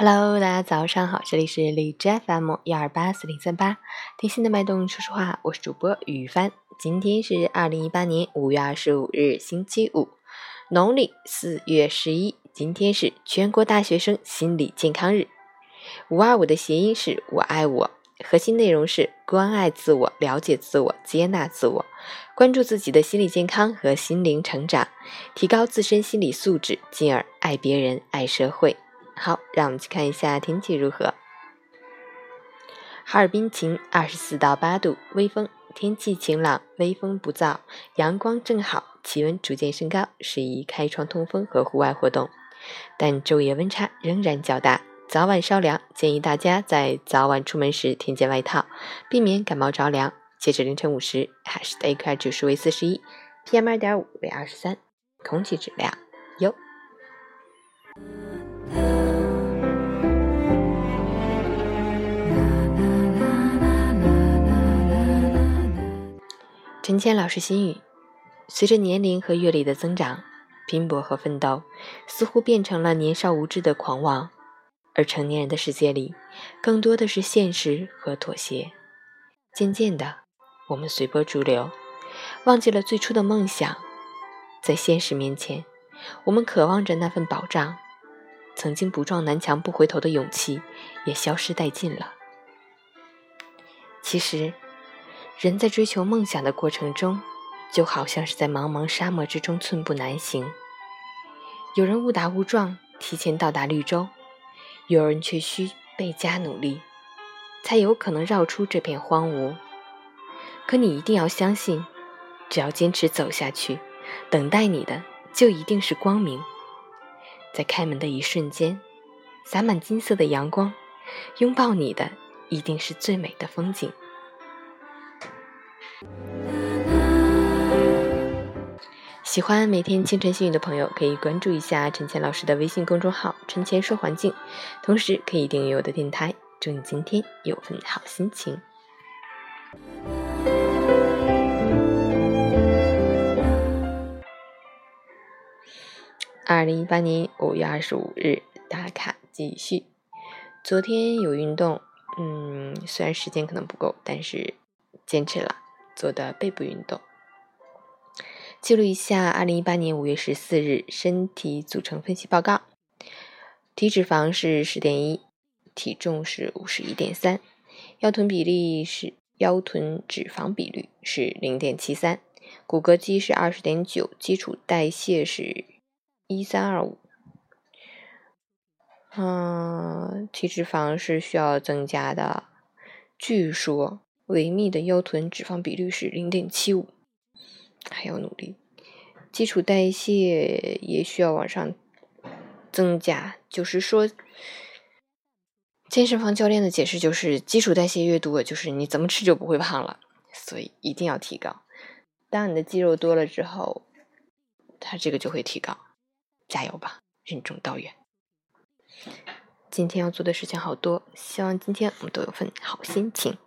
Hello，大家早上好，这里是荔枝 FM 幺二八四零三八，贴心的脉动，说实话，我是主播雨帆。今天是二零一八年五月二十五日，星期五，农历四月十一。今天是全国大学生心理健康日。五二五的谐音是我爱我，核心内容是关爱自我、了解自我、接纳自我，关注自己的心理健康和心灵成长，提高自身心理素质，进而爱别人、爱社会。好，让我们去看一下天气如何。哈尔滨晴，二十四到八度，微风，天气晴朗，微风不燥，阳光正好，气温逐渐升高，适宜开窗通风和户外活动。但昼夜温差仍然较大，早晚稍凉，建议大家在早晚出门时添件外套，避免感冒着凉。截至凌晨五时，海市的 AQI 指数为四十一，PM 二点五为二十三，空气质量优。陈谦老师心语：随着年龄和阅历的增长，拼搏和奋斗似乎变成了年少无知的狂妄，而成年人的世界里，更多的是现实和妥协。渐渐的，我们随波逐流，忘记了最初的梦想。在现实面前，我们渴望着那份保障，曾经不撞南墙不回头的勇气也消失殆尽了。其实。人在追求梦想的过程中，就好像是在茫茫沙漠之中寸步难行。有人误打误撞提前到达绿洲，有人却需倍加努力，才有可能绕出这片荒芜。可你一定要相信，只要坚持走下去，等待你的就一定是光明。在开门的一瞬间，洒满金色的阳光，拥抱你的一定是最美的风景。喜欢每天清晨心语的朋友，可以关注一下陈倩老师的微信公众号“陈倩说环境”，同时可以订阅我的电台。祝你今天有份好心情。二零一八年五月二十五日打卡继续。昨天有运动，嗯，虽然时间可能不够，但是坚持了，做的背部运动。记录一下，二零一八年五月十四日身体组成分析报告：体脂肪是十点一，体重是五十一点三，腰臀比例是腰臀脂肪比率是零点七三，骨骼肌是二十点九，基础代谢是一三二五。嗯，体脂肪是需要增加的，据说维密的腰臀脂肪比率是零点七五。还要努力，基础代谢也需要往上增加。就是说，健身房教练的解释就是，基础代谢越多，就是你怎么吃就不会胖了。所以一定要提高。当你的肌肉多了之后，它这个就会提高。加油吧，任重道远。今天要做的事情好多，希望今天我们都有份好心情。